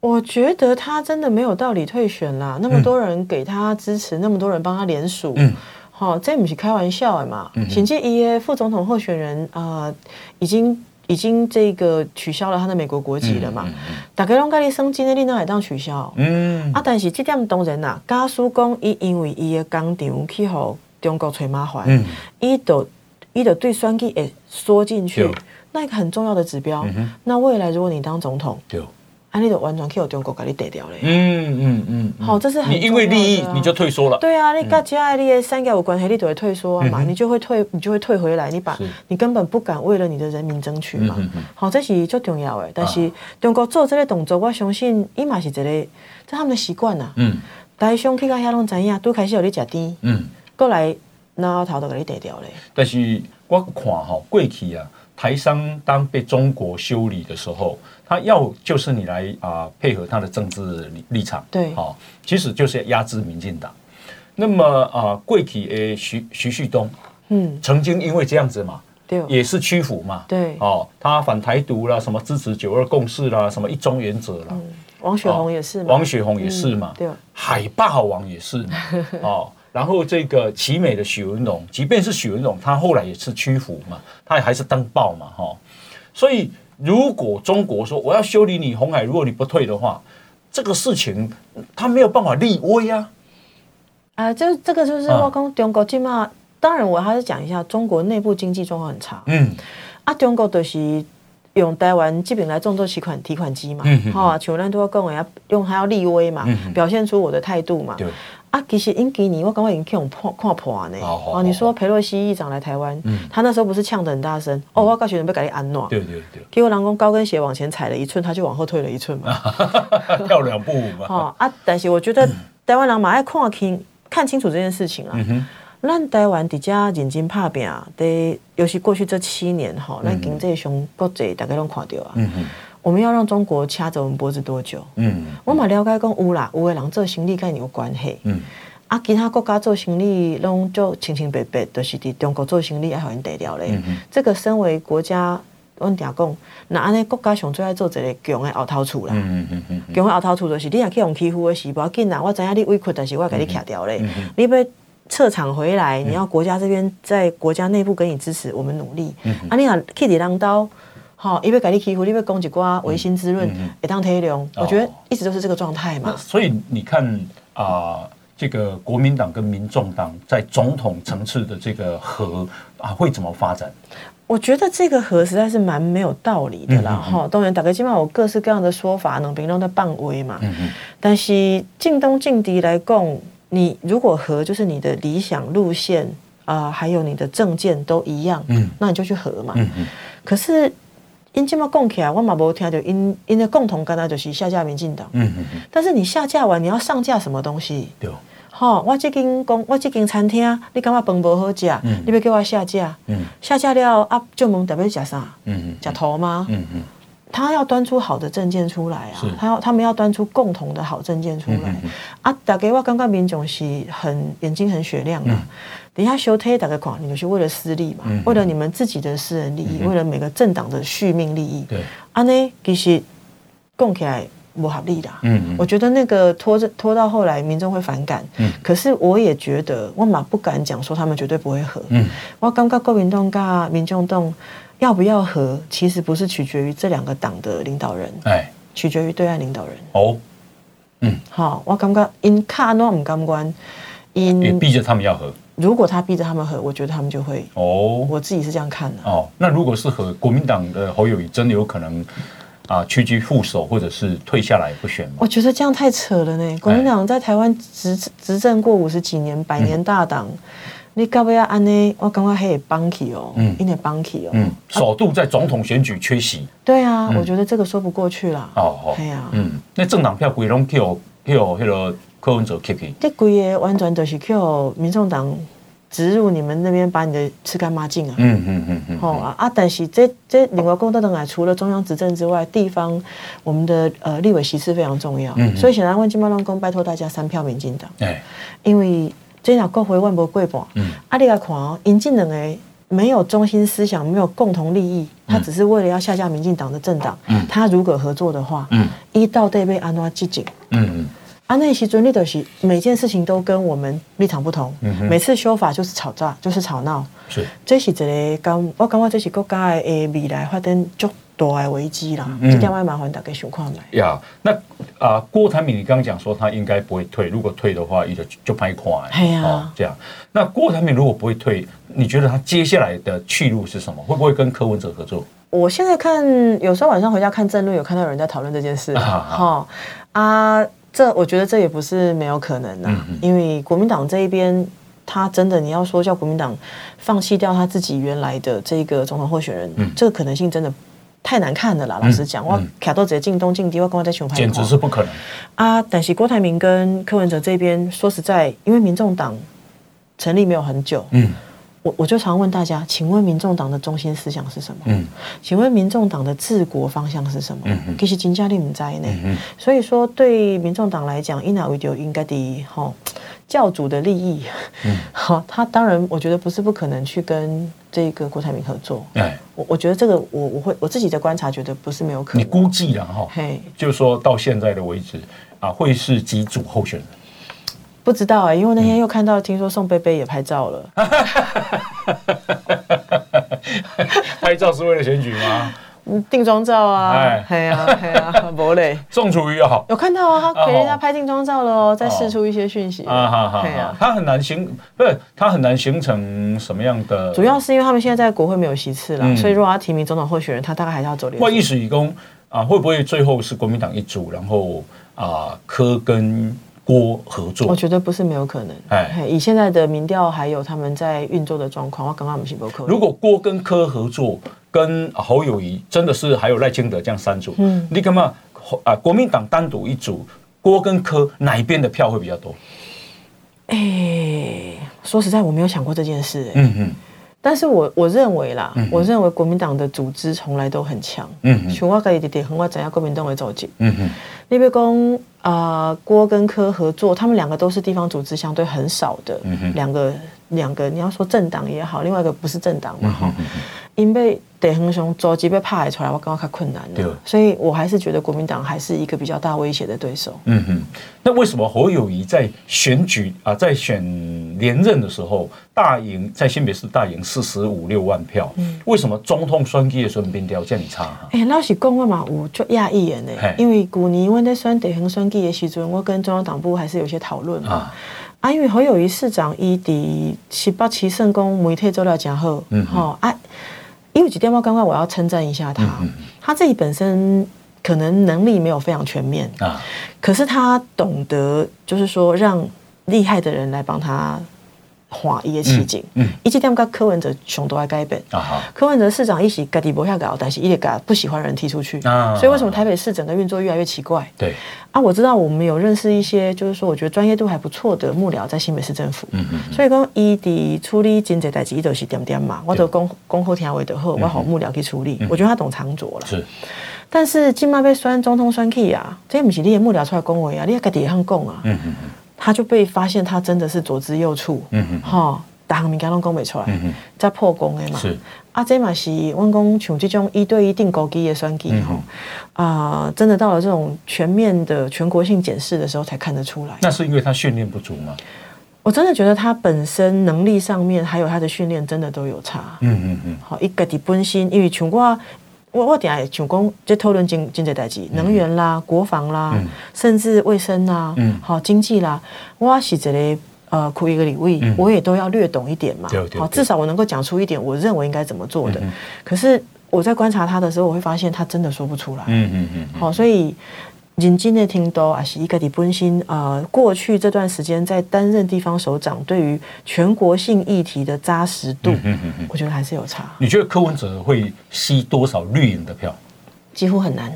我觉得他真的没有道理退选啦。那么多人给他支持，嗯、那么多人帮他联署，嗯，好，这不是开玩笑的嘛。请记一耶副总统候选人啊、呃，已经。已经这个取消了他的美国国籍了嘛？大家拢跟你升级的，你哪会当取消？嗯啊，但是这点当然啦，家属讲伊因为伊的工厂去互中国找麻烦，嗯，伊就伊就对选举也缩进去，那一个很重要的指标。那未来如果你当总统，啊，你就完全可以由中国给你逮掉了。嗯嗯嗯，好，这是很你因为利益你就退缩了。对啊，你跟家里的三个有关系，你就会退缩嘛，你就会退，你就会退回来，你把你根本不敢为了你的人民争取嘛。好，这是最重要的。但是中国做这个动作，我相信伊嘛是一个，这他们的习惯呐。嗯。台商去到遐拢知影，都开始有你食甜。嗯。过来，然后头都给你逮掉了。但是我看哈，过去啊，台商当被中国修理的时候。他要就是你来啊，配合他的政治立立场，对，好，其实就是压制民进党。那么啊，贵体诶，徐徐旭东，嗯，曾经因为这样子嘛，对，也是屈服嘛，对，哦，他反台独啦，什么支持九二共识啦，什么一中原则啦，王雪红也是，王雪红也是嘛，对，海霸王也是嘛，哦，然后这个奇美的许文龙，即便是许文龙，他后来也是屈服嘛，他也还是登报嘛，哈，所以。如果中国说我要修理你红海，如果你不退的话，这个事情他没有办法立威啊。啊，就这个就是我讲中国起码，当然我还是讲一下中国内部经济状况很差。嗯，啊，中国就是用台湾基本来做做提款提款机嘛，哈、嗯，像咱都要讲要用还要立威嘛，嗯、表现出我的态度嘛。对。啊，其实因给你我刚刚已经看破看破呢。哦，你说佩洛西议长来台湾，嗯，他那时候不是呛得很大声，哦，我告诉你们，别给你安诺。对对对。结果人讲高跟鞋往前踩了一寸，他就往后退了一寸嘛。跳两步嘛。哦啊，但是我觉得台湾人嘛爱看清看清楚这件事情啊。咱台湾底下认真打拼，得尤其过去这七年哈，咱经济上国际大家拢看到啊。嗯我们要让中国掐着我们脖子多久？嗯，我嘛了解讲有啦，有的人做生意跟你有关系。嗯，啊，其他国家做生意拢就清清白白，都、就是伫中国做生意还好人得了咧。这个身为国家，阮定讲，那安尼国家上最爱做一个强的后头厝啦。嗯嗯嗯强的后头厝就是你若去用欺负的时，不要紧啦。我知影你委屈，但是我要给你卡掉嘞。嗯、哼你要撤场回来，你要国家这边在国家内部给你支持，我们努力。嗯、哼啊，你若去伫人兜。好，因为改立欺负，因为攻击瓜，违心滋润，也当推流。我觉得一直都是这个状态嘛。所以你看啊、呃，这个国民党跟民众党在总统层次的这个和啊，会怎么发展？我觉得这个和实在是蛮没有道理的啦。哈、嗯，当然大概基本上有各式各样的说法，能评论的半威嘛。嗯嗯。但是进东进敌来共，你如果和就是你的理想路线啊、呃，还有你的政见都一样，嗯，那你就去和嘛。嗯嗯。可是。因这么讲起来，我嘛无听到因因的共同干那就是下架民进党。嗯嗯嗯。但是你下架完，你要上架什么东西？对。好，我这间公，我这间餐厅，你感觉饭不好吃？嗯。你要叫我下架？嗯。下架了啊，就问特别吃啥？嗯嗯。吃头吗？嗯嗯。他要端出好的证件出来啊！他要他们要端出共同的好证件出来啊！大家我感觉民众是很眼睛很雪亮的。等一下收推大家看，你就是为了私利嘛，为了你们自己的私人利益，为了每个政党的续命利益。对，安呢其实讲起来不合理的。嗯，我觉得那个拖着拖到后来，民众会反感。嗯，可是我也觉得，我嘛不敢讲说他们绝对不会和。嗯，我感觉国民党跟民众党要不要和，其实不是取决于这两个党的领导人，哎，取决于对岸领导人。哦，嗯，好，我感觉因卡诺唔甘关，因也逼着他们要和。如果他逼着他们和，我觉得他们就会哦，我自己是这样看的哦。那如果是和国民党的侯友宜，真的有可能啊屈居副手，或者是退下来不选吗？我觉得这样太扯了呢。国民党在台湾执执政过五十几年，百年大党，嗯、你搞不要安呢？我刚刚还有帮起哦，嗯，有点帮起哦，嗯，首度在总统选举缺席，对啊，嗯、我觉得这个说不过去了。哦哦，对啊，嗯，那政党票归拢票票那个。柯文哲吸去这规个完全就是靠民众党植入你们那边，把你的吃干抹净啊！嗯嗯嗯嗯。好啊啊！但是这这另外公道的啊，除了中央执政之外，地方我们的呃立委席次非常重要。嗯。所以显然问金茂龙公拜托大家三票民进党。哎。因为这两国会万博贵半。嗯。啊，你来看哦，引进人诶，没有中心思想，没有共同利益，他只是为了要下架民进党的政党。嗯。他如果合作的话，嗯，一到对被安怎积极？嗯嗯。啊，那些尊立的是每件事情都跟我们立场不同，嗯、哼每次修法就是吵架，就是吵闹。是，这是一个刚我感觉这是国家的未来发展足大的危机啦。嗯、这点我麻烦大家想看来。呀，那啊、呃，郭台铭你刚刚讲说他应该不会退，如果退的话，就就拍垮。哎呀、哦，这样。那郭台铭如果不会退，你觉得他接下来的去路是什么？会不会跟柯文哲合作？我现在看，有时候晚上回家看政论，有看到有人在讨论这件事。哈啊。啊这我觉得这也不是没有可能的，嗯、因为国民党这一边，他真的你要说叫国民党放弃掉他自己原来的这个总统候选人，嗯、这个可能性真的太难看了啦。嗯、老实讲，我卡都直接进东进西，我跟我在熊牌，简直是不可能啊！但是郭台铭跟柯文哲这边，说实在，因为民众党成立没有很久，嗯。我我就常问大家，请问民众党的中心思想是什么？嗯，请问民众党的治国方向是什么？嗯，其实金家令在内，嗯，所以说对民众党来讲，伊那维就应该的哈教主的利益，嗯，好，他当然我觉得不是不可能去跟这个郭台铭合作，哎，我我觉得这个我我会我自己的观察觉得不是没有可能，你估计了哈，嘿，就是说到现在的为止啊，会是几组候选人？不知道哎、欸，因为那天又看到，听说宋贝贝也拍照了。拍照是为了选举吗？定妆照啊，哎呀哎呀，不累。宋楚瑜好，有看到啊，他给人家拍定妆照了哦，再释出一些讯息啊，哈哈，他很难形，不是他很难形成什么样的？主要是因为他们现在在国会没有席次了，所以如果他提名总统候选人，他大概还是要走连。万一是以公啊，会不会最后是国民党一组，然后啊柯跟？郭合作，我觉得不是没有可能。哎，以现在的民调，还有他们在运作的状况，我刚刚我们是不可能。如果郭跟柯合作，跟侯友谊真的是还有赖清德这样三组，嗯，你干嘛啊？国民党单独一组，郭跟柯哪一边的票会比较多？哎，说实在，我没有想过这件事。嗯嗯。但是我我认为啦，嗯、我认为国民党的组织从来都很强。嗯哼，像我自己弟弟和我怎样国民党会走进。嗯哼，你比如讲啊，郭跟柯合作，他们两个都是地方组织相对很少的两个。嗯两个，你要说政党也好，另外一个不是政党嘛，哈、嗯，因为地方上组织被拍出来，我感觉较困难了，对所以我还是觉得国民党还是一个比较大威胁的对手。嗯哼，那为什么侯友谊在选举啊，在选连任的时候大赢，在新北市大赢四十五六万票？嗯，为什么总统选举的时候民调这么差？哎、欸，老实讲，我嘛有就讶异的呢，因为去年我在选得恒选举的时候，我跟中央党部还是有些讨论啊。啊，因为侯友谊市长伊伫七八七胜功媒体做了真好，嗯哼，啊，因为几点我刚刚我要称赞一下他，嗯、他自己本身可能能力没有非常全面啊，可是他懂得就是说让厉害的人来帮他。画一的奇景，嗯，一直点跟柯文哲熊都爱改变啊。柯文哲市长一起改底不下搞，但是一直改不喜欢人踢出去啊。所以为什么台北市整个运作越来越奇怪？对啊，我知道我们有认识一些，就是说我觉得专业度还不错的幕僚在新北市政府。嗯嗯。所以讲伊的处理经济代志，伊都是点点嘛，我都恭恭候听为的后，我好幕僚去处理。我觉得他懂长拙了。是。但是今麦被选总统选去啊，这不是你的幕僚出来恭维啊，你要改底也很讲啊。嗯嗯嗯。他就被发现，他真的是左支右绌，嗯嗯，哈，大行民家拢讲不出来，嗯嗯，在破功的嘛，是啊，这嘛是温公像这种一对一定高低的选举哈，啊，真的到了这种全面的全国性检视的时候才看得出来。那是因为他训练不足吗？我真的觉得他本身能力上面还有他的训练真的都有差，嗯嗯嗯，好，一个底本心，因为像我。我我点下想讲，就讨论经经济代志，能源啦、国防啦，嗯、甚至卫生啦，好、嗯、经济啦，我是这里呃，苦一个领域，嗯、我也都要略懂一点嘛。好，至少我能够讲出一点，我认为应该怎么做的。嗯、可是我在观察他的时候，我会发现他真的说不出来。嗯嗯嗯。好，所以。认真的听到啊，是一个的本心啊。过去这段时间在担任地方首长，对于全国性议题的扎实度，嗯嗯嗯，我觉得还是有差。你觉得柯文哲会吸多少绿营的票？几乎很难，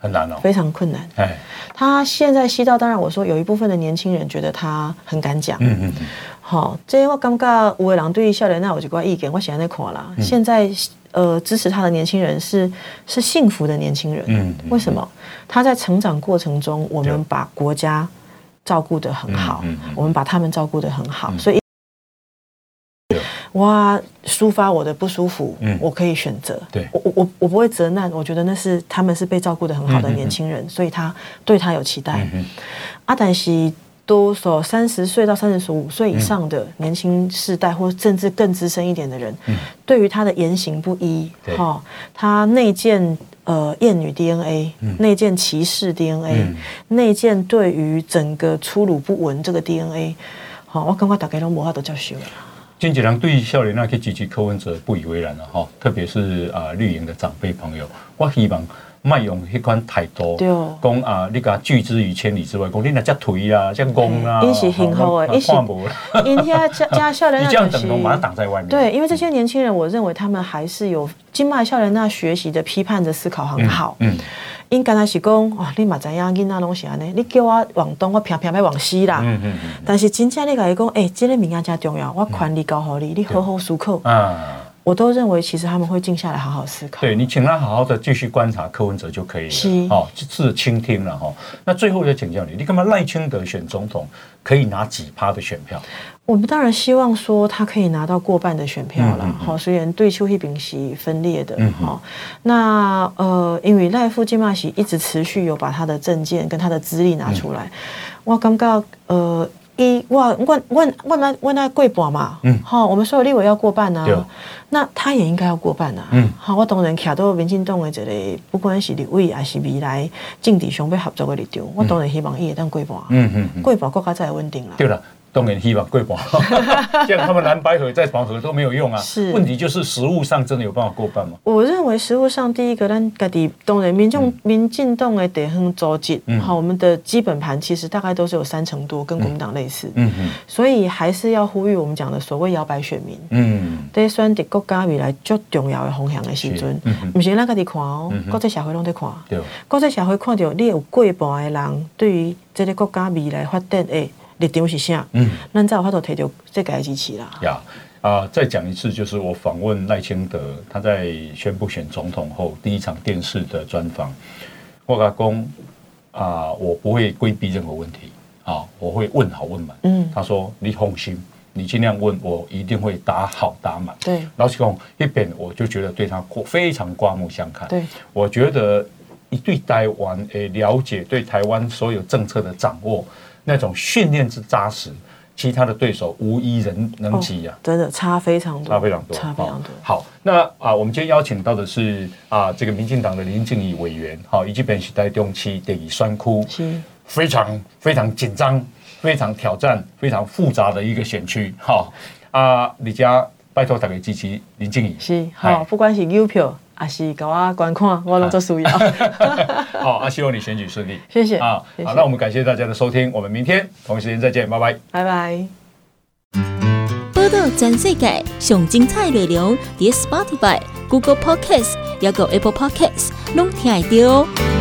很难哦，非常困难。哎，他现在吸到，当然我说有一部分的年轻人觉得他很敢讲。嗯嗯嗯。好，这我感觉有的人对于少年那有几块意见，我现在在看啦。现在。呃，支持他的年轻人是是幸福的年轻人。嗯，为什么？他在成长过程中，我们把国家照顾得很好，我们把他们照顾得很好，所以，哇抒发我的不舒服，我可以选择。对，我我我不会责难，我觉得那是他们是被照顾得很好的年轻人，所以他对他有期待。阿但是。多少三十岁到三十五岁以上的年轻世代，或甚至更资深一点的人，嗯、对于他的言行不一，哈、哦，他内建呃厌女 DNA，内建歧视 DNA，内建对于整个粗鲁不文这个 DNA，好、哦，我感觉大家都无法度接受了。经纪人对少年那可以支持柯文哲不以为然了哈，特别是啊绿营的长辈朋友，我希望。卖用迄款态度，讲啊，你甲拒之于千里之外，讲你那遮颓啊，遮戆啊，因是幸福的，因是 因遐加加少年，你这样等同把它挡在外面。对，因为这些年轻人，我认为他们还是有金麦少年那学习的批判的思考很好。嗯，因刚才是讲，哇，你嘛知影囡仔拢是安尼，你叫我往东，我偏偏要往西啦。嗯嗯嗯。但是真正你甲伊讲，哎，这个物件真重要，我权力交互你，你好好思考。啊。我都认为，其实他们会静下来好好思考。对，你请他好好的继续观察柯文哲就可以了。是哦，是倾听了哈。那最后再请教你，你干嘛赖清德选总统可以拿几趴的选票？我们当然希望说他可以拿到过半的选票了。好、嗯，虽然对邱一炳是分裂的。嗯好，那呃，因为赖富金马喜一直持续有把他的证件跟他的资历拿出来，嗯、我感觉呃。一哇，问问问那问那过半嘛，嗯，好，我们所有立委要过半啊，那他也应该要过半啊，嗯，好，我当然卡到民进党的这个，不管是立委还是未来政治上要合作的立场，我当然希望伊会当过半，嗯嗯，过半国家才会稳定啦，对了。当然希望过半，像他们蓝白合在黄河都没有用啊。是，问题就是实物上真的有办法过半吗？我认为实物上第一个，咱家己当然民众、嗯、民进党的地方组织，好、嗯，我们的基本盘其实大概都是有三成多，跟国民党类似。嗯嗯。所以还是要呼吁我们讲的所谓摇摆选民。嗯。在选择国家未来最重要的方向的时阵，不是咱家己看哦，国际社会拢在看。对。国际社会看到你有过半的人对于这个国家未来发展诶。立场是啥？嗯，那在我头提到这个支持啦。呀啊，再讲一次，就是我访问赖清德，他在宣布选总统后第一场电视的专访，我跟他讲啊，我不会规避任何问题啊，我会问好问满。嗯，他说你放心，你尽量问，我一定会答好答满。对，老实讲一边我就觉得对他非常刮目相看。对，我觉得一对台湾诶了解，对台湾所有政策的掌握。那种训练之扎实，其他的对手无一人能及呀、啊哦！真的差非常多，差非常多，差非常多。哦、好，那啊，我们今天邀请到的是啊，这个民进党的林静怡委员，好、哦，以及本时代中期的酸窟，是非常非常紧张、非常挑战、非常复杂的一个选区。好、哦、啊，李家拜托大家支持林静怡，是好，不管是优票。还是给我观看，我拢做需要。好，啊，希望你选举顺利。谢谢啊，好，那我们感谢大家的收听，我们明天同一时间再见，拜拜，拜拜。报道全世界上精彩内容，点 Spotify、Google Podcasts，还有 Apple Podcasts，拢听得到。